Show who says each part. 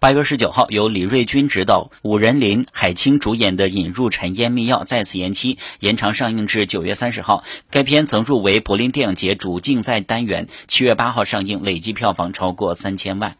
Speaker 1: 八月十九号，由李瑞军执导、武仁林、海清主演的《引入尘烟密钥》再次延期，延长上映至九月三十号。该片曾入围柏林电影节主竞赛单元，七月八号上映，累计票房超过三千万。